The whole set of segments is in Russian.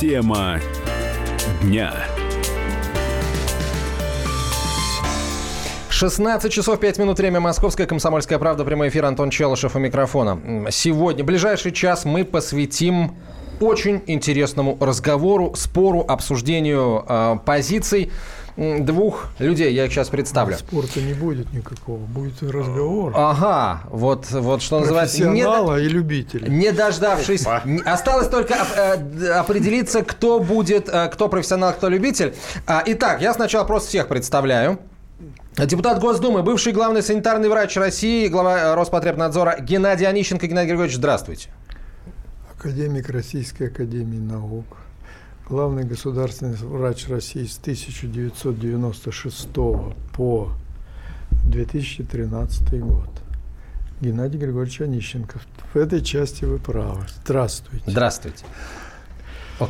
Тема дня. 16 часов 5 минут время Московская комсомольская правда. Прямой эфир Антон Челышев у микрофона. Сегодня, ближайший час мы посвятим очень интересному разговору, спору, обсуждению э, позиций двух людей. Я их сейчас представлю. А спорта не будет никакого, будет разговор. Ага, вот, вот что называется... Профессионала не, и любителя. Не дождавшись... Осталось только э, определиться, кто будет, э, кто профессионал, кто любитель. А, итак, я сначала просто всех представляю. Депутат Госдумы, бывший главный санитарный врач России, глава Роспотребнадзора Геннадий Онищенко. Геннадий Григорьевич, здравствуйте. Академик Российской Академии Наук, главный государственный врач России с 1996 по 2013 год. Геннадий Григорьевич Онищенко. В этой части вы правы. Здравствуйте. Здравствуйте.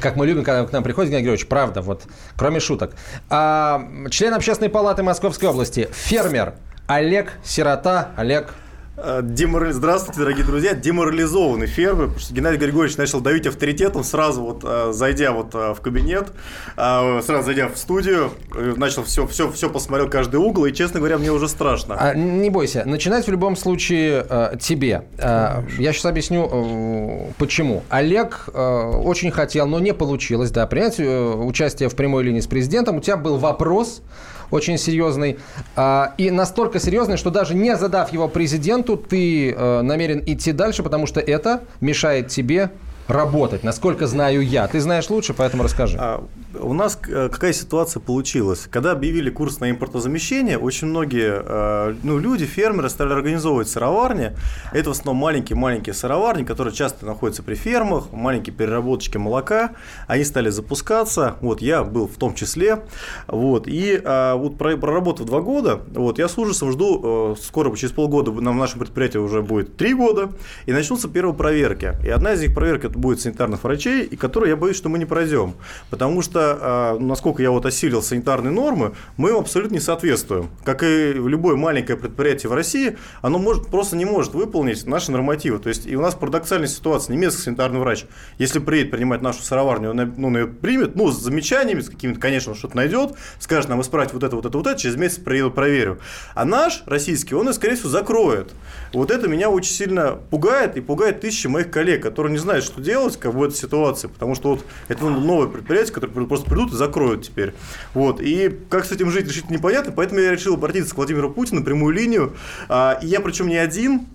Как мы любим, когда к нам приходит Геннадий Григорьевич, правда, вот, кроме шуток. А, член Общественной палаты Московской области, фермер Олег Сирота. Олег, Э, деморали... Здравствуйте, дорогие друзья. Деморализованный фермер, потому что Геннадий Григорьевич начал давить авторитетом, сразу вот э, зайдя вот э, в кабинет, сразу зайдя в студию, начал все, все, все посмотрел каждый угол, и, честно говоря, мне уже страшно. А, не бойся, начинать в любом случае тебе. Я сейчас объясню, почему. Олег очень хотел, но не получилось, да, принять участие в прямой линии с президентом. У тебя был вопрос, очень серьезный. А, и настолько серьезный, что даже не задав его президенту, ты э, намерен идти дальше, потому что это мешает тебе работать, насколько знаю я. Ты знаешь лучше, поэтому расскажи. А, у нас э, какая ситуация получилась? Когда объявили курс на импортозамещение, очень многие э, ну, люди, фермеры стали организовывать сыроварни. Это в основном маленькие-маленькие сыроварни, которые часто находятся при фермах, маленькие переработочки молока. Они стали запускаться. Вот я был в том числе. Вот. И а, вот проработав два года, вот, я с ужасом жду, скоро, через полгода, на нашем предприятии уже будет три года, и начнутся первые проверки. И одна из них проверок – будет санитарных врачей, и которые я боюсь, что мы не пройдем. Потому что, а, насколько я вот осилил санитарные нормы, мы им абсолютно не соответствуем. Как и любое маленькое предприятие в России, оно может, просто не может выполнить наши нормативы. То есть, и у нас парадоксальная ситуация. Немецкий санитарный врач, если приедет принимать нашу сыроварню, он, ну, ее примет, ну, с замечаниями, с какими-то, конечно, что-то найдет, скажет нам исправить вот это, вот это, вот это, через месяц приеду, проверю. А наш, российский, он, скорее всего, закроет. Вот это меня очень сильно пугает и пугает тысячи моих коллег, которые не знают, что делать как бы, в этой ситуации, потому что вот это новое предприятие, которое просто придут и закроют теперь. Вот. И как с этим жить, решить непонятно, поэтому я решил обратиться к Владимиру Путину, прямую линию. А, и я причем не один,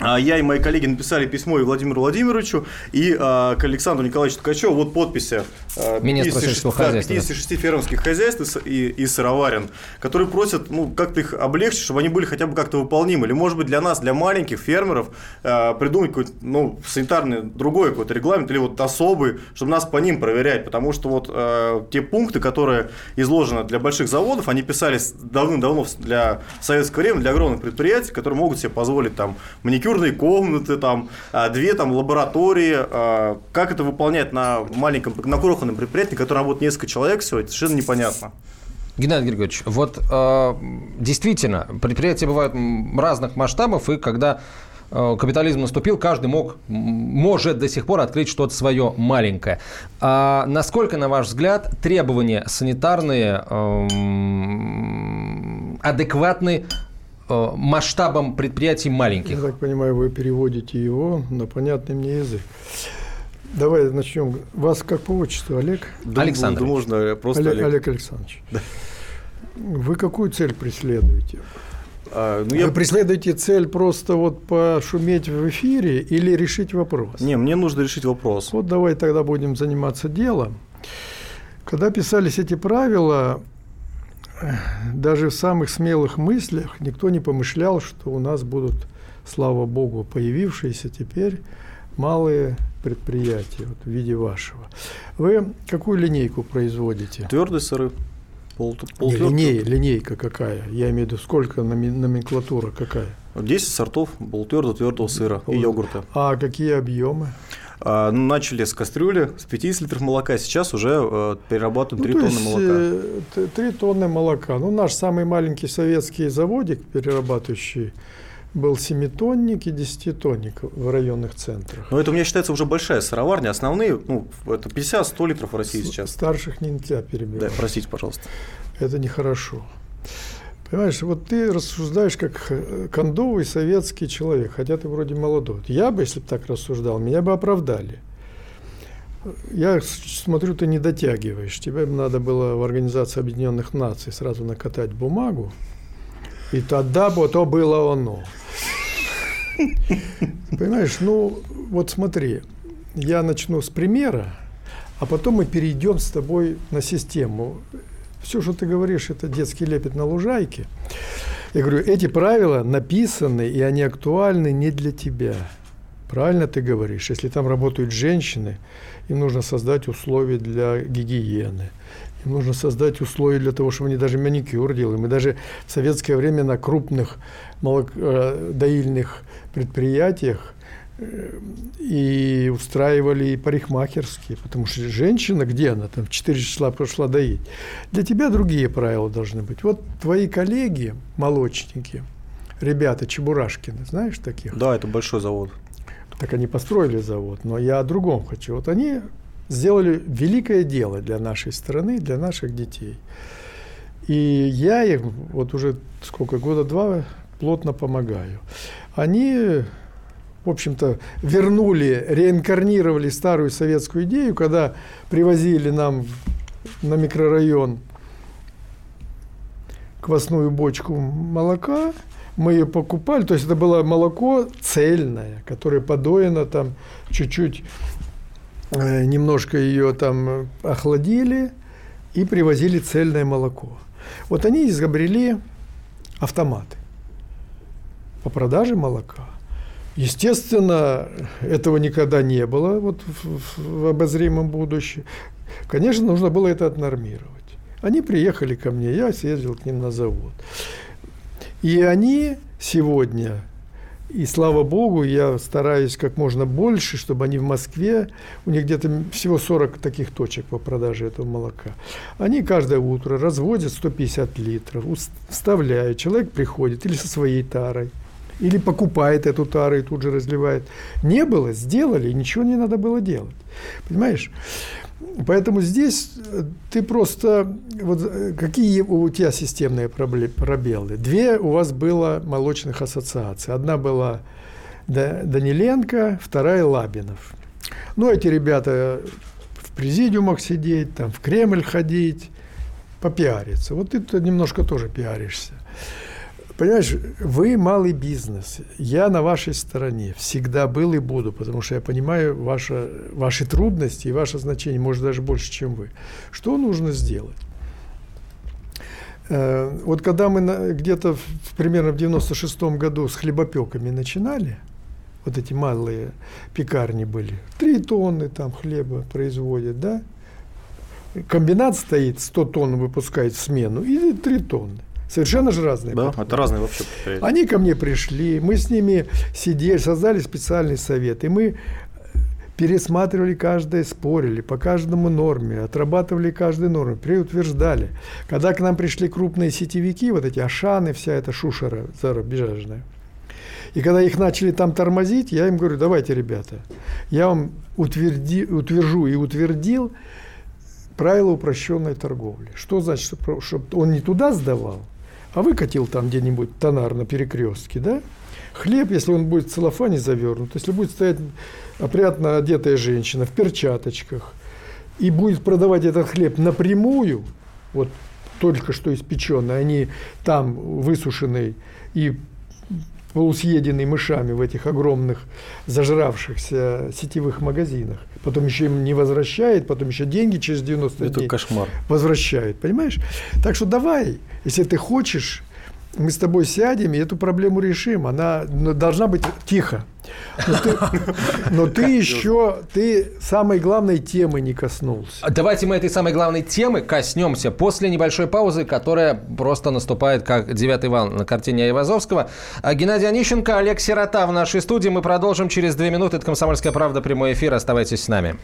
я и мои коллеги написали письмо и Владимиру Владимировичу, и э, к Александру Николаевичу Ткачеву. Вот подписи э, 56, да, 56 фермерских хозяйств и, и сыроварен, которые просят ну, как-то их облегчить, чтобы они были хотя бы как-то выполнимы. Или, может быть, для нас, для маленьких фермеров, э, придумать какой-то ну, санитарный другой какой-то регламент или вот особый, чтобы нас по ним проверять. Потому что вот те пункты, которые изложены для больших заводов, они писались давным-давно для советского времени, для огромных предприятий, которые могут себе позволить там маникюр маникюрные комнаты, там, а, две там лаборатории. А, как это выполнять на маленьком, на крохотном предприятии, которое работает несколько человек всего, это совершенно непонятно. Геннадий Григорьевич, вот э, действительно, предприятия бывают разных масштабов, и когда капитализм наступил, каждый мог, может до сих пор открыть что-то свое маленькое. А насколько, на ваш взгляд, требования санитарные э, адекватны Э, масштабом предприятий маленьких. Я так понимаю, вы переводите его на понятный мне язык. Давай начнем. Вас как по отчеству, Олег? Александр. можно просто Олег. Олег, Олег Александрович. Да. Вы какую цель преследуете? А, ну, Вы я... преследуете цель просто вот пошуметь в эфире или решить вопрос? Не, мне нужно решить вопрос. Вот давай тогда будем заниматься делом. Когда писались эти правила, даже в самых смелых мыслях никто не помышлял, что у нас будут, слава богу, появившиеся теперь малые предприятия вот, в виде вашего. Вы какую линейку производите? Твердые сыры. Пол, пол Не, линей, линейка какая? Я имею в виду, сколько номенклатура какая? 10 сортов полутвердого, твердого сыра Пол... и йогурта. А какие объемы? А, ну, начали с кастрюли, с 50 литров молока, сейчас уже э, перерабатываем 3 ну, тонны молока. 3 э, тонны молока. Ну, наш самый маленький советский заводик, перерабатывающий был семитонник и десятитонник в районных центрах. Но это у меня считается уже большая сыроварня. Основные, ну, это 50-100 литров в России сейчас. Старших нельзя перебивать. Да, простите, пожалуйста. Это нехорошо. Понимаешь, вот ты рассуждаешь как кондовый советский человек, хотя ты вроде молодой. Я бы, если бы так рассуждал, меня бы оправдали. Я смотрю, ты не дотягиваешь. Тебе надо было в Организации Объединенных Наций сразу накатать бумагу, и тогда бы то было оно. Понимаешь, ну вот смотри, я начну с примера, а потом мы перейдем с тобой на систему. Все, что ты говоришь, это детский лепет на лужайке. Я говорю, эти правила написаны, и они актуальны не для тебя. Правильно ты говоришь. Если там работают женщины, им нужно создать условия для гигиены. Им нужно создать условия для того, чтобы они даже маникюр делали. Мы даже в советское время на крупных молокодоильных э, предприятиях э, и устраивали парикмахерские, потому что женщина, где она, там в 4 числа пошла доить. Для тебя другие правила должны быть. Вот твои коллеги, молочники, ребята Чебурашкины, знаешь таких? Да, это большой завод. Так они построили завод, но я о другом хочу. Вот они сделали великое дело для нашей страны, для наших детей. И я им вот уже сколько, года два плотно помогаю. Они, в общем-то, вернули, реинкарнировали старую советскую идею, когда привозили нам на микрорайон квасную бочку молока, мы ее покупали, то есть это было молоко цельное, которое подоено там чуть-чуть, э, немножко ее там охладили и привозили цельное молоко. Вот они изобрели автоматы по продаже молока. Естественно, этого никогда не было вот в, в обозримом будущем. Конечно, нужно было это отнормировать. Они приехали ко мне, я съездил к ним на завод. И они сегодня, и слава богу, я стараюсь как можно больше, чтобы они в Москве, у них где-то всего 40 таких точек по продаже этого молока. Они каждое утро разводят 150 литров, вставляют, человек приходит или со своей тарой, или покупает эту тару и тут же разливает. Не было, сделали, ничего не надо было делать. Понимаешь? Поэтому здесь э, ты просто... Вот э, какие у тебя системные пробелы? Две у вас было молочных ассоциаций. Одна была Даниленко, вторая Лабинов. Ну, эти ребята в президиумах сидеть, там, в Кремль ходить, попиариться. Вот ты немножко тоже пиаришься. Понимаешь, вы малый бизнес. Я на вашей стороне. Всегда был и буду, потому что я понимаю ваши, ваши трудности и ваше значение, может, даже больше, чем вы. Что нужно сделать? Э, вот когда мы где-то примерно в 96-м году с хлебопеками начинали, вот эти малые пекарни были, три тонны там хлеба производят, да? Комбинат стоит, 100 тонн выпускает в смену, и 3 тонны. Совершенно же разные. Да, подходы. это разные вообще. Они ко мне пришли, мы с ними сидели, создали специальный совет, и мы пересматривали каждое, спорили по каждому норме, отрабатывали каждую норму, преутверждали. Когда к нам пришли крупные сетевики, вот эти Ашаны, вся эта шушера зарубежная, и когда их начали там тормозить, я им говорю, давайте, ребята, я вам утверди, утвержу и утвердил правила упрощенной торговли. Что значит, чтобы он не туда сдавал, а выкатил там где-нибудь тонар на перекрестке, да? Хлеб, если он будет в целлофане завернут, если будет стоять опрятно одетая женщина в перчаточках и будет продавать этот хлеб напрямую, вот только что испеченный, а там высушенный и полусъеденный мышами в этих огромных зажравшихся сетевых магазинах. Потом еще им не возвращает, потом еще деньги через 90 Это дней кошмар. возвращает. Понимаешь? Так что давай, если ты хочешь, мы с тобой сядем и эту проблему решим. Она должна быть тихо. Но ты, но ты еще, ты самой главной темы не коснулся. Давайте мы этой самой главной темы коснемся после небольшой паузы, которая просто наступает как девятый вал на картине Айвазовского. А Геннадий Онищенко, Олег Сирота в нашей студии. Мы продолжим через две минуты. Это «Комсомольская правда», прямой эфир. Оставайтесь с нами.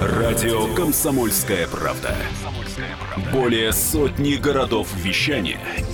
Радио «Комсомольская правда». Более сотни городов вещания –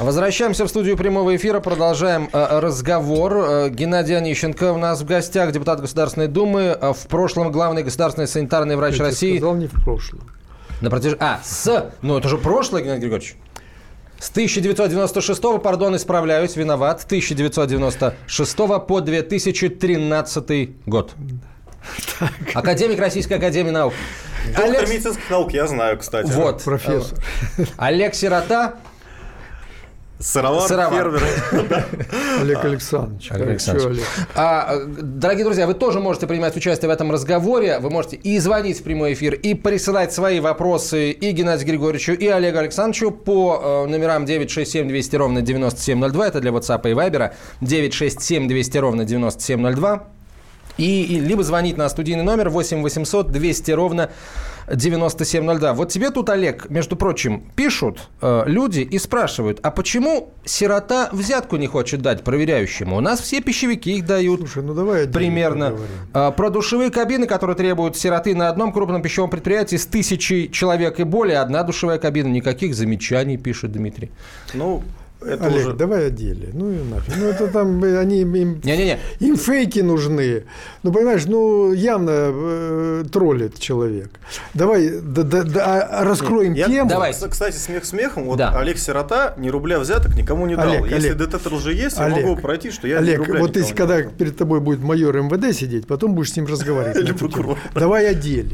Возвращаемся в студию прямого эфира, продолжаем э, разговор. Э, Геннадий Онищенко у нас в гостях, депутат Государственной Думы, э, в прошлом главный государственный санитарный врач Я России. сказал не в прошлом. На протяж... А, с... Ну, это же прошлое, Геннадий Григорьевич. С 1996, пардон, исправляюсь, виноват, 1996 по 2013 год. Академик Российской Академии Наук. Доктор Олег- медицинских наук, я знаю, кстати. Вот. Профессор. Олег Сирота. Сыровар, Сыровар. фермер. Олег Александрович. Олег Александрович. А, дорогие друзья, вы тоже можете принимать участие в этом разговоре. Вы можете и звонить в прямой эфир, и присылать свои вопросы и Геннадию Григорьевичу, и Олегу Александровичу по э, номерам 967 200 ровно 9702. Это для WhatsApp и Viber. 967 200 ровно 9702. И, и либо звонить на студийный номер 8 800 200 ровно 9702. Вот тебе тут, Олег, между прочим, пишут э, люди и спрашивают, а почему сирота взятку не хочет дать проверяющему? У нас все пищевики их дают. Слушай, ну давай Примерно. А, Про душевые кабины, которые требуют сироты на одном крупном пищевом предприятии с тысячей человек и более. Одна душевая кабина. Никаких замечаний, пишет Дмитрий. Ну, это Олег, уже... давай отдельно. Ну и нафиг. Ну это там они им, Не-не-не. им фейки нужны. Ну понимаешь, ну явно э, троллит человек. Давай да, да, да, а, раскроем Я- тему. Давай. С- Кстати, смех смехом. Вот Да. Олег Сирота ни рубля взяток никому не дал. Олег, Если Олег. детектор уже есть, я Олег, могу пройти, что я ни Олег, рубля вот если не когда перед тобой будет майор МВД сидеть, потом будешь с ним разговаривать. Давай о деле.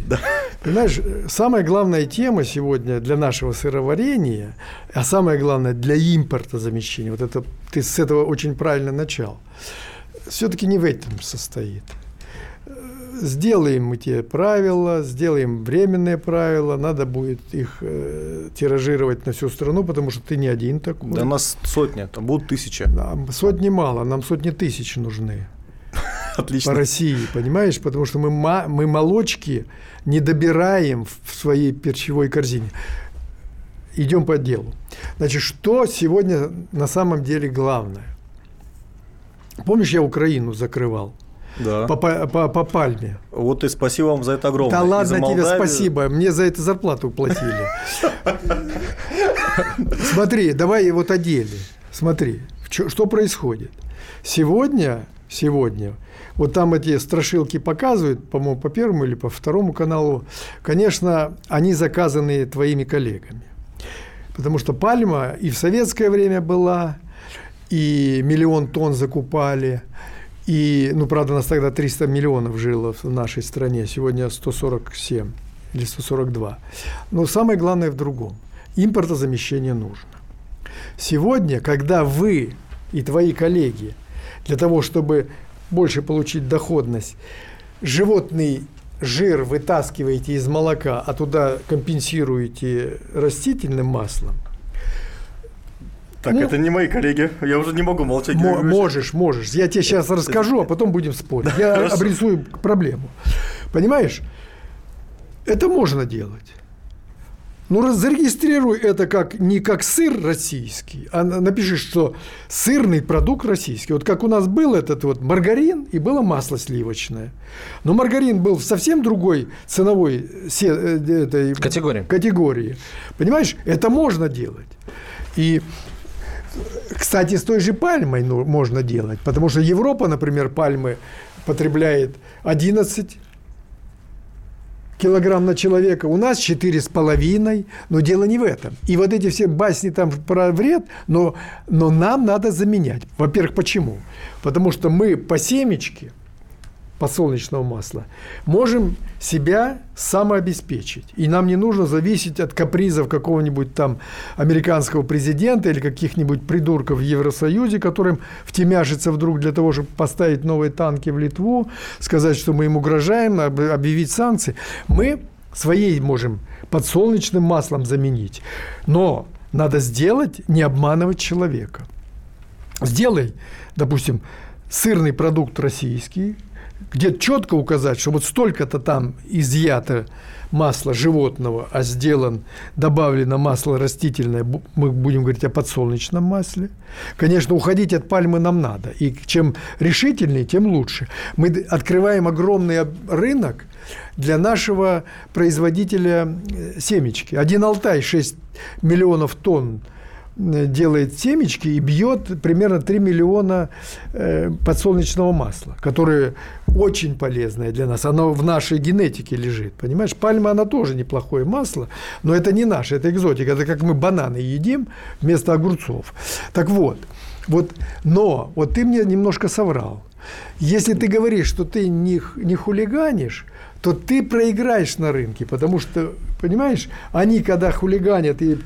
Понимаешь, самая главная тема сегодня для нашего сыроварения, а самое главное для импорта замещения, вот это ты с этого очень правильно начал, все-таки не в этом состоит. Сделаем мы те правила, сделаем временные правила, надо будет их э, тиражировать на всю страну, потому что ты не один такой. Да нас сотня, там будут тысячи. Нам сотни мало, нам сотни тысяч нужны Отлично. по России, понимаешь? Потому что мы, мы молочки не добираем в своей пищевой корзине. Идем по делу. Значит, что сегодня на самом деле главное? Помнишь, я Украину закрывал Да. по, по- по пальме? Вот и спасибо вам за это огромное. Да ладно тебе, спасибо. Мне за это зарплату платили. Смотри, давай вот о деле. Смотри, что происходит. Сегодня, сегодня, вот там эти страшилки показывают, по-моему, по первому или по второму каналу, конечно, они заказаны твоими коллегами. Потому что пальма и в советское время была, и миллион тонн закупали, и, ну, правда, нас тогда 300 миллионов жило в нашей стране, сегодня 147 или 142. Но самое главное в другом. Импортозамещение нужно. Сегодня, когда вы и твои коллеги для того, чтобы больше получить доходность, животный жир вытаскиваете из молока, а туда компенсируете растительным маслом, Так, Ну, это не мои коллеги. Я уже не могу молчать. Мо- можешь, можешь. Я тебе сейчас расскажу, а потом будем спорить. Я хорошо. обрисую проблему. Понимаешь? Это можно делать. Ну, зарегистрируй это как не как сыр российский, а на- напиши, что сырный продукт российский. Вот как у нас был этот вот маргарин и было масло сливочное. Но маргарин был в совсем другой ценовой се- э, этой Категории. категории. Понимаешь, это можно делать. И кстати, с той же пальмой ну, можно делать, потому что Европа, например, пальмы потребляет 11 килограмм на человека, у нас 4,5, но дело не в этом. И вот эти все басни там про вред, но, но нам надо заменять. Во-первых, почему? Потому что мы по семечке подсолнечного масла можем себя самообеспечить. И нам не нужно зависеть от капризов какого-нибудь там американского президента или каких-нибудь придурков в Евросоюзе, которым втемяшится вдруг для того, чтобы поставить новые танки в Литву, сказать, что мы им угрожаем, об- объявить санкции. Мы своей можем подсолнечным маслом заменить. Но Надо сделать, не обманывать человека. Сделай, допустим, сырный продукт российский, где четко указать, что вот столько-то там изъято масла животного, а сделан, добавлено масло растительное, мы будем говорить о подсолнечном масле. Конечно, уходить от пальмы нам надо. И чем решительнее, тем лучше. Мы открываем огромный рынок для нашего производителя э, семечки. Один Алтай 6 миллионов тонн делает семечки и бьет примерно 3 миллиона э, подсолнечного масла, которое очень полезное для нас. Оно в нашей генетике лежит. Понимаешь, пальма, она тоже неплохое масло, но это не наше, это экзотика. Это как мы бананы едим вместо огурцов. Так вот, вот, но вот ты мне немножко соврал. Если ты говоришь, что ты не, не хулиганишь, то ты проиграешь на рынке, потому что, понимаешь, они когда хулиганят и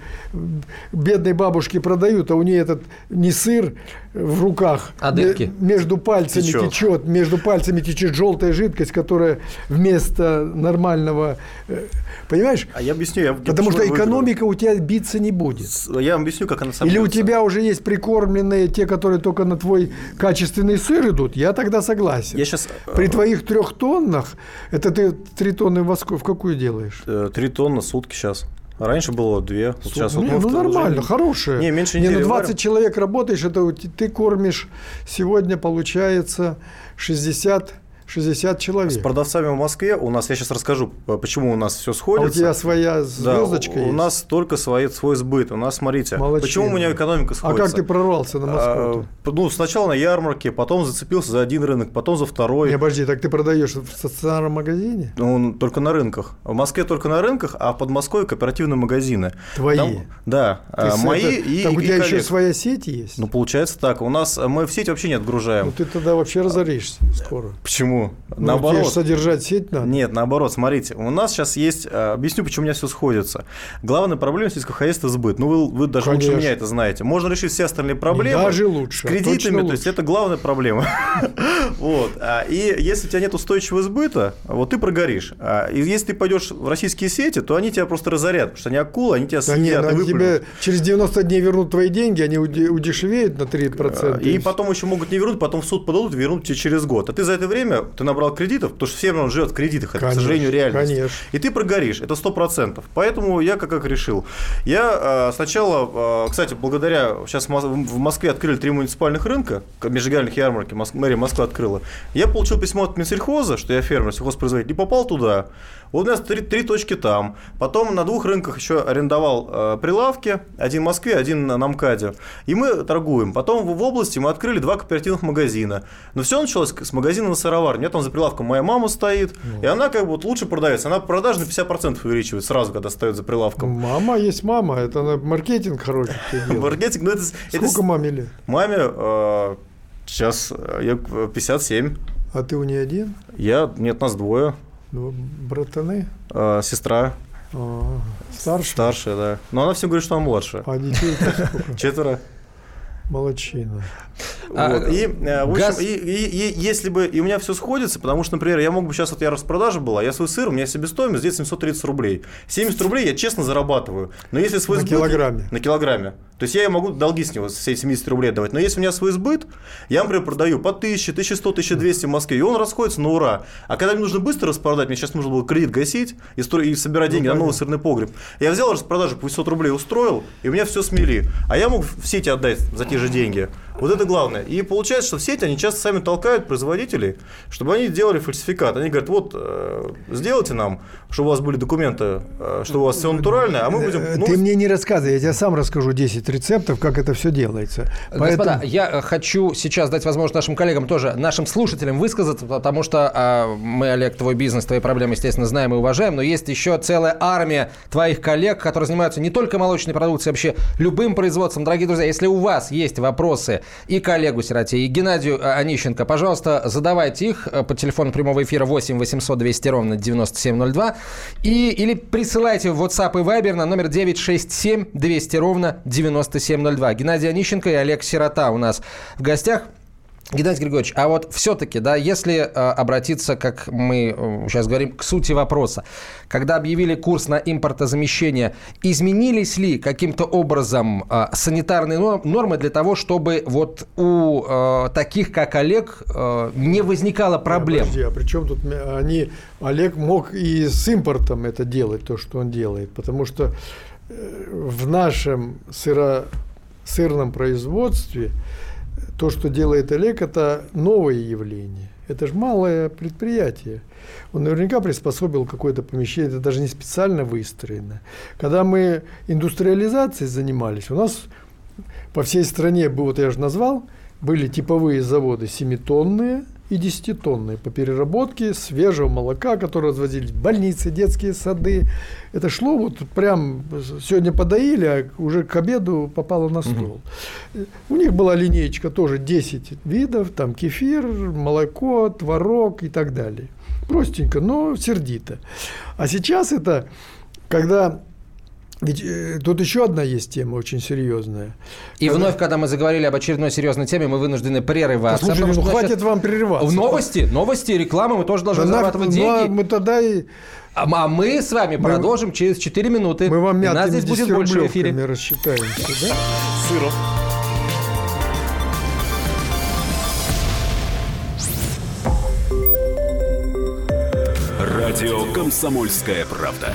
бедной бабушке продают, а у нее этот не сыр в руках, а дырки. между пальцами течет. течет, между пальцами течет желтая жидкость, которая вместо нормального, э, понимаешь? А я объясню, я потому что экономика у тебя биться не будет. Я вам объясню, как она собьется. Или у тебя уже есть прикормленные те, которые только на твой качественный сыр идут, я тогда согласен. Я сейчас... При твоих трех тоннах, это ты три тонны в, в какую делаешь? Э, три тонны сутки сейчас. Раньше было две, вот сейчас не, вот ну нормально, уже... хорошие. Не, меньше не, ну 20 человек работаешь, это ты кормишь сегодня получается 60 60 человек. С продавцами в Москве у нас, я сейчас расскажу, почему у нас все сходится. А у тебя своя звездочка да, есть? у нас только свой, свой сбыт. У нас, смотрите, Молодчина. почему у меня экономика сходится. А как ты прорвался на Москву? А, ну, сначала на ярмарке, потом зацепился за один рынок, потом за второй. Не, подожди, так ты продаешь в стационарном магазине? Ну, только на рынках. В Москве только на рынках, а в Подмосковье кооперативные магазины. Твои? Там, да, а, мои это, и Так у тебя и еще своя сеть есть? Ну, получается так. У нас мы в сеть вообще не отгружаем. Ну, ты тогда вообще разоришься скоро. Почему? Ну, Наоборот содержать сеть надо. Нет, наоборот, смотрите, у нас сейчас есть, э, объясню, почему у меня все сходится. Главная проблема сельского хозяйства – сбыт. Ну, вы, вы даже Конечно. лучше меня это знаете. Можно решить все остальные проблемы. Даже лучше. С кредитами, то есть это главная проблема. Вот. А, и если у тебя нет устойчивого сбыта, вот ты прогоришь. А, и если ты пойдешь в российские сети, то они тебя просто разорят, потому что они акулы, они тебя съедят и тебе через 90 дней вернут твои деньги, они удешевеют на 3%. И потом еще могут не вернуть, потом в суд подадут вернут тебе через год. А ты за это время, ты набрал кредитов, потому что все равно живет в кредитах, это, конечно, к сожалению, реальность. Конечно. И ты прогоришь, это сто процентов. Поэтому я как, как решил. Я э, сначала, э, кстати, благодаря, сейчас в Москве открыли три муниципальных рынка, межрегиональных ярмарки, Моск, мэрия Москвы открыла. Я получил письмо от Минсельхоза, что я фермер, сельхозпроизводитель, и попал туда. Вот у нас три, три точки там. Потом на двух рынках еще арендовал э, прилавки. Один в Москве, один на МКАДе. И мы торгуем. Потом в, в области мы открыли два кооперативных магазина. Но все началось с магазина на сыровар. У меня там за прилавком моя мама стоит. Вот. И она как бы вот лучше продается. Она продажи на 50% увеличивает сразу, когда стоит за прилавком. Мама есть мама. Это маркетинг хороший. Маркетинг, ну это... Сколько маме лет? Маме э, сейчас э, я 57. А ты у нее один? Я, нет, нас двое. Ну, братаны? Э, сестра. А, старшая? Старшая, да. Но она всем говорит, что она младше. А детей сколько? Четверо. Молодчина. А, вот. И, э, в общем, газ... и, и, и, если бы и у меня все сходится, потому что, например, я мог бы сейчас, вот я распродажа была, я свой сыр, у меня себестоимость здесь 730 рублей. 70 рублей я честно зарабатываю. Но если свой на сбыт, килограмме. На килограмме. То есть я могу долги с него, с 70 рублей давать. Но если у меня свой сбыт, я, например, продаю по 1000, 1100, 1200 в Москве, и он расходится на ура. А когда мне нужно быстро распродать, мне сейчас нужно было кредит гасить и, стро... и собирать ну, деньги ну, на новый сырный погреб. Я взял распродажу по 800 рублей, устроил, и у меня все смели. А я мог в сети отдать за те же деньги. Вот это главное. И получается, что в сети они часто сами толкают производителей, чтобы они делали фальсификат. Они говорят, вот, э, сделайте нам, чтобы у вас были документы, э, что у вас все натуральное, а мы будем... Ну... Ты мне не рассказывай, я тебе сам расскажу 10 рецептов, как это все делается. Господа, Поэтому... я хочу сейчас дать возможность нашим коллегам тоже, нашим слушателям высказаться, потому что э, мы, Олег, твой бизнес, твои проблемы, естественно, знаем и уважаем, но есть еще целая армия твоих коллег, которые занимаются не только молочной продукцией, а вообще любым производством. Дорогие друзья, если у вас есть вопросы и коллегу Сироте, и Геннадию э, Онищенко, пожалуйста, задавайте их э, по телефону прямого эфира 8 800 200 ровно 9702 и, или присылайте в WhatsApp и Viber на номер 967 200 ровно 9702. Геннадий Онищенко и Олег Сирота у нас в гостях. Геннадий Григорьевич, а вот все-таки, да, если э, обратиться, как мы э, сейчас говорим, к сути вопроса, когда объявили курс на импортозамещение, изменились ли каким-то образом э, санитарные нормы для того, чтобы вот у э, таких, как Олег, э, не возникало проблем? Подожди, а при чем тут они, Олег мог и с импортом это делать, то, что он делает, потому что э, в нашем сыро, сырном производстве то, что делает Олег, это новое явление. Это же малое предприятие. Он наверняка приспособил какое-то помещение, это даже не специально выстроено. Когда мы индустриализацией занимались, у нас по всей стране, вот я же назвал, были типовые заводы семитонные – и 10-тонные по переработке свежего молока, которое развозились в больницы, детские сады. Это шло вот прям, сегодня подоили, а уже к обеду попало на стол. Угу. У них была линеечка тоже 10 видов, там кефир, молоко, творог и так далее. Простенько, но сердито. А сейчас это, когда ведь э, тут еще одна есть тема очень серьезная. И когда... вновь, когда мы заговорили об очередной серьезной теме, мы вынуждены прерываться. Слушай, ну, хватит значит, вам прерываться. В новости, новости, реклама, мы тоже должны да зарабатывать на, деньги. Ну, мы тогда и... А, а мы с вами мы, продолжим через 4 минуты. Мы вам нас здесь будет больше в эфире. рассчитаемся, да? Сыром. Радио «Комсомольская правда».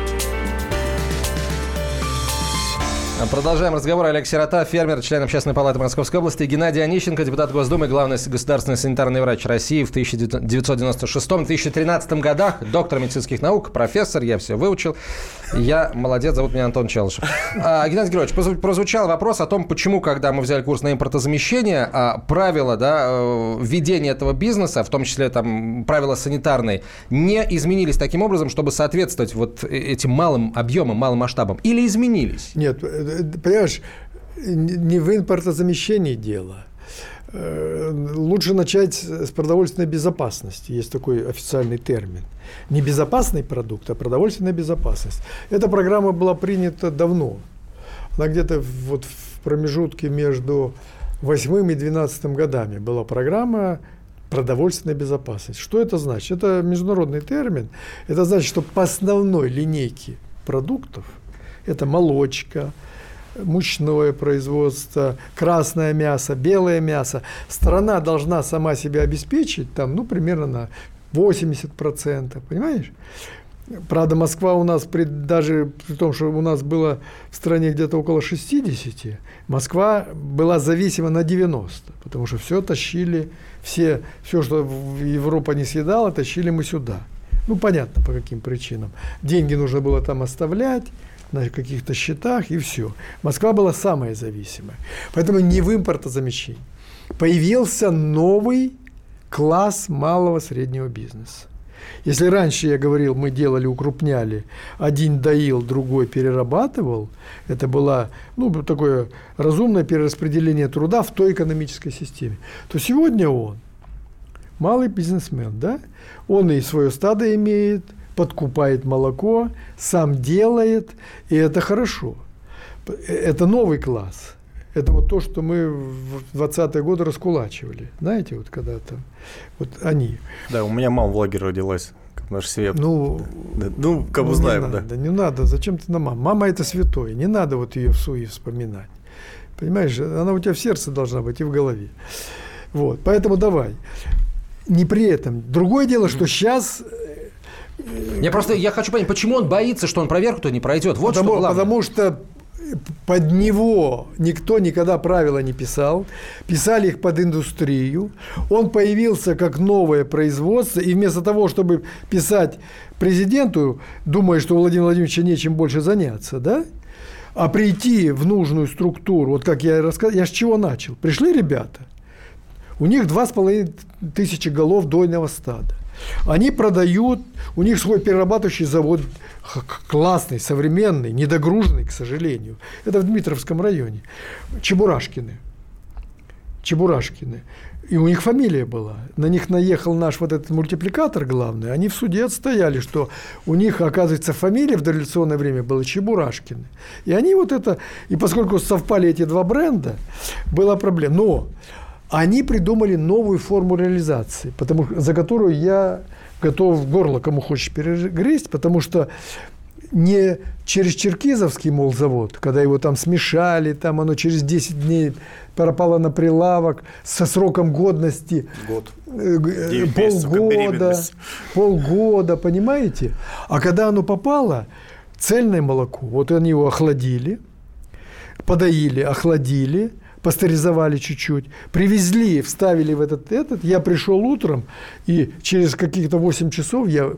Продолжаем разговор. Олег Сирота, фермер, член Общественной палаты Московской области. Геннадий Онищенко, депутат Госдумы, главный государственный санитарный врач России в 1996-2013 годах, доктор медицинских наук, профессор, я все выучил. Я молодец, зовут меня Антон Челышев. А, Геннадий Григорьевич, прозвучал вопрос о том, почему, когда мы взяли курс на импортозамещение, а, правила да, э, ведения этого бизнеса, в том числе там, правила санитарные, не изменились таким образом, чтобы соответствовать вот э, этим малым объемам, малым масштабам? Или изменились? Нет, понимаешь, не в импортозамещении дело. Э, лучше начать с продовольственной безопасности. Есть такой официальный термин. Не безопасный продукт, а продовольственная безопасность. Эта программа была принята давно. Она где-то вот в промежутке между 8 и 12 годами была программа продовольственная безопасность. Что это значит? Это международный термин. Это значит, что по основной линейке продуктов, это молочка, мучное производство, красное мясо, белое мясо. Страна должна сама себя обеспечить там, ну, примерно на 80%, понимаешь? Правда, Москва у нас, при, даже при том, что у нас было в стране где-то около 60, Москва была зависима на 90, потому что все тащили, все, все, что Европа не съедала, тащили мы сюда. Ну, понятно, по каким причинам. Деньги нужно было там оставлять, на каких-то счетах, и все. Москва была самая зависимая. Поэтому не в импортозамещении. Появился новый класс малого среднего бизнеса. Если раньше я говорил, мы делали, укрупняли, один доил, другой перерабатывал, это было ну, такое разумное перераспределение труда в той экономической системе, то сегодня он малый бизнесмен, да? Он и свое стадо имеет – подкупает молоко, сам делает, и это хорошо. Это новый класс. Это вот то, что мы в 20-е годы раскулачивали. Знаете, вот когда-то. Вот они. Да, у меня мама в лагере родилась. В нашей семье. Ну, да, ну как бы ну, знаем, не да. Надо, не надо. Зачем ты на маму? Мама это святое. Не надо вот ее в суе вспоминать. Понимаешь, она у тебя в сердце должна быть и в голове. Вот, поэтому давай. Не при этом. Другое дело, что сейчас я просто я хочу понять, почему он боится, что он проверку-то не пройдет. Вот потому, что главное. Потому что под него никто никогда правила не писал, писали их под индустрию. Он появился как новое производство, и вместо того, чтобы писать президенту, думая, что у Владимира Владимировича нечем больше заняться, да, а прийти в нужную структуру, вот как я рассказал, я с чего начал? Пришли ребята, У них 2,5 тысячи голов дойного стада. Они продают, у них свой перерабатывающий завод классный, современный, недогруженный, к сожалению. Это в Дмитровском районе. Чебурашкины. Чебурашкины. И у них фамилия была. На них наехал наш вот этот мультипликатор главный. Они в суде отстояли, что у них, оказывается, фамилия в дореволюционное время была Чебурашкины. И они вот это... И поскольку совпали эти два бренда, была проблема. Но они придумали новую форму реализации, потому, за которую я готов горло кому хочешь перегрызть, потому что не через Черкизовский, мол, завод, когда его там смешали, там оно через 10 дней пропало на прилавок со сроком годности. Год. Э, э, полгода, полгода, понимаете? А когда оно попало, цельное молоко, вот они его охладили, подоили, охладили, пастеризовали чуть-чуть, привезли, вставили в этот, этот. Я пришел утром, и через каких-то 8 часов я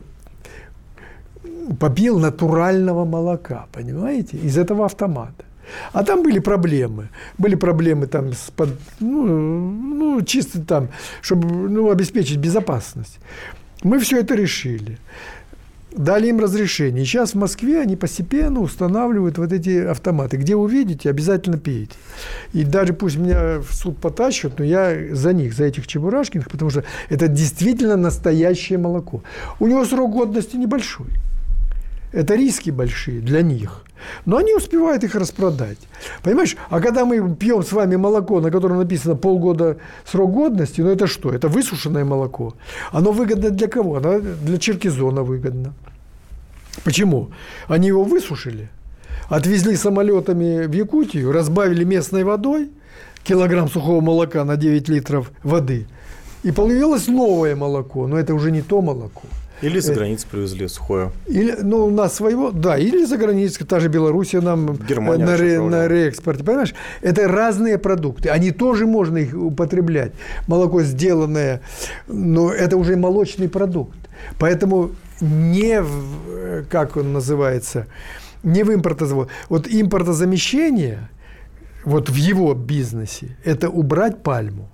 попил натурального молока, понимаете, из этого автомата. А там были проблемы. Были проблемы там с под, ну, ну, чисто там, чтобы ну, обеспечить безопасность. Мы все это решили дали им разрешение. И сейчас в Москве они постепенно устанавливают вот эти автоматы. Где увидите, обязательно пейте. И даже пусть меня в суд потащат, но я за них, за этих чебурашкиных, потому что это действительно настоящее молоко. У него срок годности небольшой. Это риски большие для них. Но они успевают их распродать. Понимаешь? А когда мы пьем с вами молоко, на котором написано полгода срок годности, ну это что? Это высушенное молоко. Оно выгодно для кого? Оно для черкизона выгодно. Почему? Они его высушили, отвезли самолетами в Якутию, разбавили местной водой, килограмм сухого молока на 9 литров воды, и появилось новое молоко, но это уже не то молоко. Или за э, границу привезли сухое. Или, ну, у нас своего, да, или за границей, та же Белоруссия нам Германия на, ре, на реэкспорте, понимаешь? Это разные продукты, они тоже можно их употреблять. Молоко сделанное, но это уже молочный продукт. Поэтому не, в, как он называется, не в импортозавод. Вот импортозамещение, вот в его бизнесе, это убрать пальму.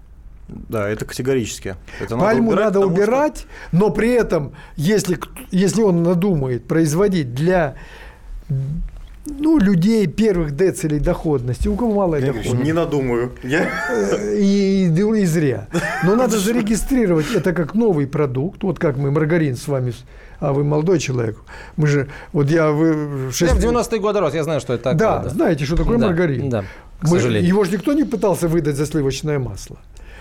Да, это категорически. Это Пальму надо убирать, надо убирать что... но при этом, если, если он надумает производить для ну, людей первых децелей доходности, у кого малая я доходность. Не надумаю. Я... Э, и, и, и зря. Но надо зарегистрировать это как новый продукт. Вот как мы маргарин с вами а вы молодой человек. Мы же, вот я... Вы 6... Я в 90-е годы рос, я знаю, что это такое. Да, да. знаете, что такое да, маргарин. Да, к Мы, сожалению. Его же никто не пытался выдать за сливочное масло.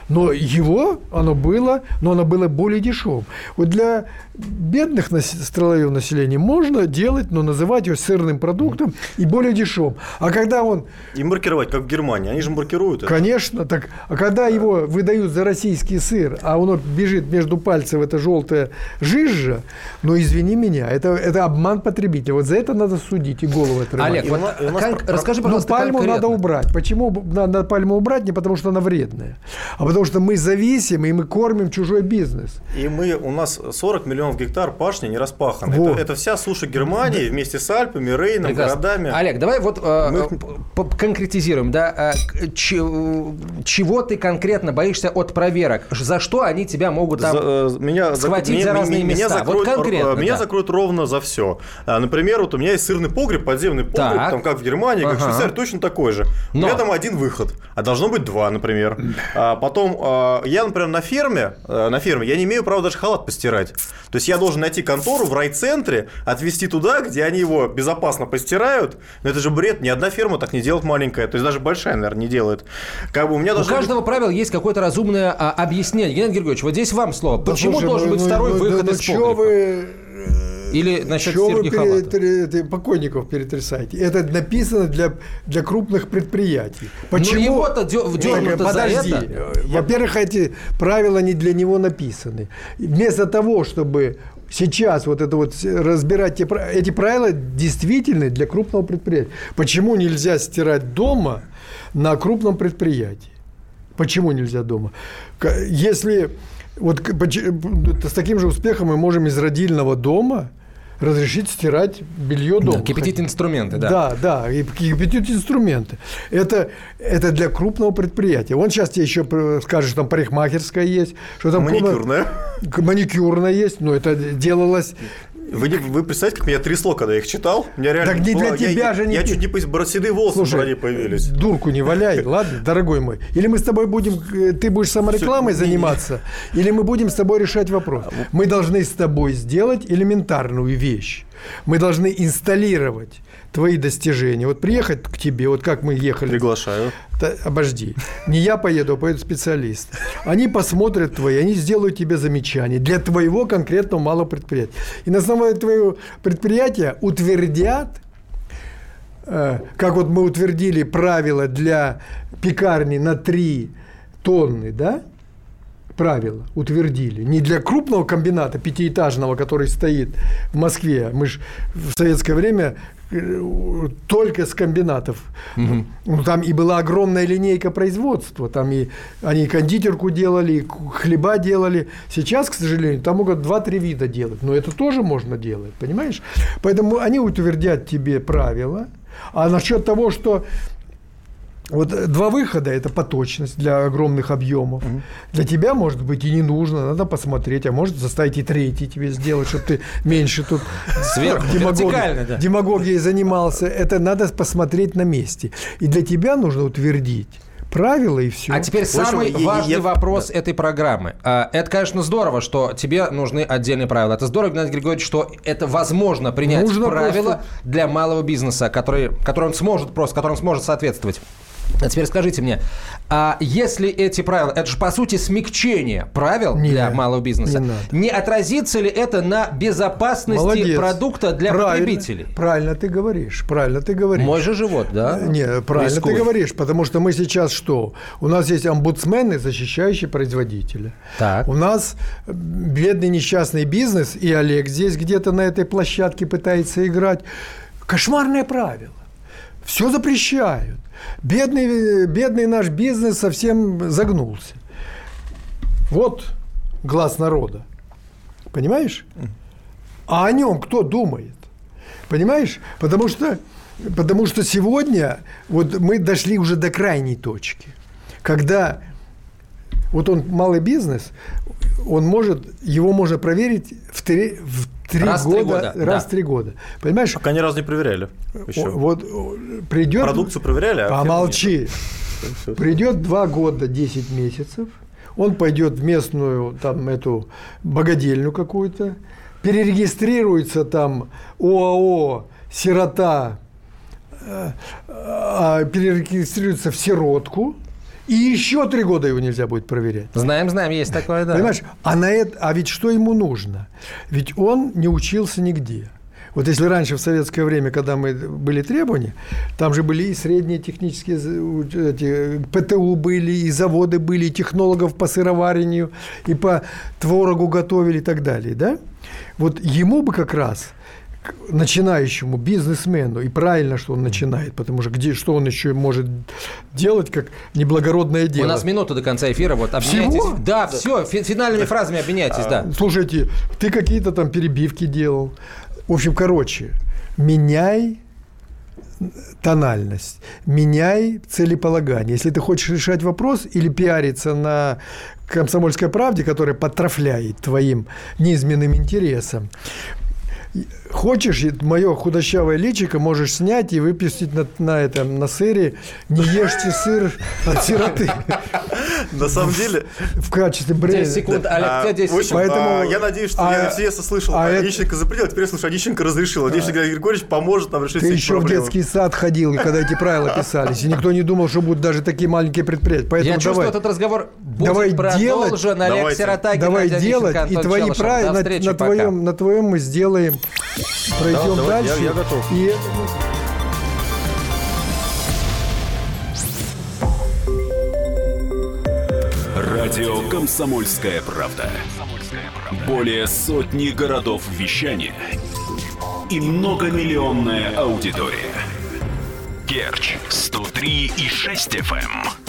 Но его, оно было, но оно было более дешевым. Вот для бедных слоев населения можно делать, но называть его сырным продуктом и более дешевым. А когда он... И маркировать, как в Германии. Они же маркируют это. Конечно. Так, а когда его выдают за российский сыр, а он бежит между пальцев, это желтая жижа, ну, извини меня, это, это обман потребителя. Вот за это надо судить и голову отрывать. Олег, вот, и нас, кон- расскажи, пожалуйста, Но пальму конкретно. надо убрать. Почему надо пальму убрать? Не потому, что она вредная, а потому, что мы зависимы, и мы кормим чужой бизнес. И мы, у нас 40 миллионов гектар пашни не распаханы. Вот. Это, это вся суша Германии да. вместе с Альпами, Рейном, Прекрасно. городами. Олег, давай вот э, Мы... конкретизируем. Да, э, чего ты конкретно боишься от проверок? За что они тебя могут там за, э, меня, схватить за, за разные меня, места? закроют, вот конкретно, меня да. закроют ровно за все. А, например, вот у меня есть сырный погреб, подземный погреб, так. там как в Германии, как ага. в Швейцарии, точно такой же. Но. У меня там один выход, а должно быть два, например. А потом а, я, например, на ферме, на ферме я не имею права даже халат постирать. То есть я должен найти контору в райцентре, отвезти туда, где они его безопасно постирают. Но это же бред, ни одна ферма так не делает маленькая. То есть даже большая, наверное, не делает. Как бы у меня у каждого быть... правила есть какое-то разумное а, объяснение. Геннадий Григорьевич, вот здесь вам слово. Да, Почему слушай, должен ну, быть ну, второй ну, выход ну, из погреба? вы или насчет Что вы перетр... покойников перетрясаете? Это написано для, для крупных предприятий. Ну, Почему? Ну, его-то дернут Подожди. Во-первых, эти правила не для него написаны. Вместо того, чтобы сейчас вот это вот разбирать эти, эти правила действительно для крупного предприятия. Почему нельзя стирать дома на крупном предприятии? Почему нельзя дома? Если вот с таким же успехом мы можем из родильного дома разрешить стирать белье дома. Да, кипятить инструменты, да. Да, да, и кипятить инструменты. Это, это для крупного предприятия. Он сейчас тебе еще скажет, что там парикмахерская есть. Что там маникюрная. Маникюрная есть, но это делалось вы, не, вы представляете, как меня трясло, когда я их читал? У меня реально так не для тебя я, же не... Я чуть не седые волосы Слушай, бороде появились. дурку не валяй, ладно, дорогой мой. Или мы с тобой будем... Э, ты будешь саморекламой Все, заниматься, не, не. или мы будем с тобой решать вопрос. А мы должны с тобой сделать элементарную вещь. Мы должны инсталлировать твои достижения. Вот приехать к тебе, вот как мы ехали. Приглашаю. Да, обожди. Не я поеду, а поедут специалисты. Они посмотрят твои, они сделают тебе замечания для твоего конкретного малого предприятия. И на основании твоего предприятия утвердят э, как вот мы утвердили правила для пекарни на 3 тонны, да? Правила утвердили. Не для крупного комбината пятиэтажного, который стоит в Москве. Мы же в советское время э, только с комбинатов. Угу. Ну, там и была огромная линейка производства. Там и они кондитерку делали, и хлеба делали. Сейчас, к сожалению, там могут 2-3 вида делать. Но это тоже можно делать, понимаешь? Поэтому они утвердят тебе правила. А насчет того, что вот э, два выхода – это поточность для огромных объемов. Угу. Для тебя, может быть, и не нужно, надо посмотреть, а может заставить и третий тебе сделать, чтобы ты меньше тут Сверху, демагогией, да. демагогией занимался. Это надо посмотреть на месте. И для тебя нужно утвердить правила и все. А теперь самый важный я, вопрос да. этой программы. А, это, конечно, здорово, что тебе нужны отдельные правила. Это здорово, Геннадий Григорьевич, что это возможно принять Нужно правила просто... для малого бизнеса, который, который он сможет просто, которым сможет соответствовать. А теперь скажите мне, а если эти правила, это же по сути смягчение правил не, для малого бизнеса, не, не отразится ли это на безопасности Молодец. продукта для правильно, потребителей? Правильно ты говоришь, правильно ты говоришь. Мой же живот, да? Не, правильно Рискует. ты говоришь, потому что мы сейчас что? У нас есть омбудсмены, защищающие производителя. Так. У нас бедный несчастный бизнес, и Олег здесь где-то на этой площадке пытается играть. Кошмарное правило. Все запрещают. Бедный, бедный наш бизнес совсем загнулся. Вот глаз народа. Понимаешь? А о нем кто думает? Понимаешь? Потому что, потому что сегодня вот мы дошли уже до крайней точки, когда вот он малый бизнес, он может, его можно проверить в три, в три раз года, года, раз в три года. Понимаешь? Пока ни разу не проверяли. Еще. Вот придет. Продукцию проверяли, а помолчи. Придет два года, 10 месяцев. Он пойдет в местную там эту богадельню какую-то, перерегистрируется там ОАО «Сирота», э, а, перерегистрируется в «Сиротку», и еще три года его нельзя будет проверять. Знаем, знаем, есть такое, да. Понимаешь? А, на это, а ведь что ему нужно? Ведь он не учился нигде. Вот если раньше в советское время, когда мы были требования, там же были и средние технические эти, ПТУ были, и заводы были, и технологов по сыроварению, и по творогу готовили и так далее, да? Вот ему бы как раз – начинающему бизнесмену, и правильно, что он начинает, потому что где, что он еще может делать, как неблагородное дело. У нас минута до конца эфира, вот обменяйтесь. Всего? Да, все, финальными фразами обменяйтесь, да. Слушайте, ты какие-то там перебивки делал. В общем, короче, меняй тональность, меняй целеполагание. Если ты хочешь решать вопрос или пиариться на комсомольской правде, которая потрафляет твоим низменным интересам, Хочешь, мое худощавое личико можешь снять и выпустить на, на этом на сыре «Не ешьте сыр от сироты». На самом деле... В качестве бренда. 10 секунд, Олег, 10 секунд. Поэтому... Я надеюсь, что я все слышал. Онищенко запретил, теперь слышу, Онищенко разрешил. Надеюсь, что Григорьевич поможет нам решить Ты еще в детский сад ходил, когда эти правила писались, и никто не думал, что будут даже такие маленькие предприятия. Поэтому я чувствую, этот разговор будет продолжен. Олег Сирота, Давай делать, и твои правила на твоем мы сделаем Пройдем да, дальше. Я, я готов. И... Радио «Комсомольская правда». Более сотни городов вещания и многомиллионная аудитория. Керч 103 и 6 FM.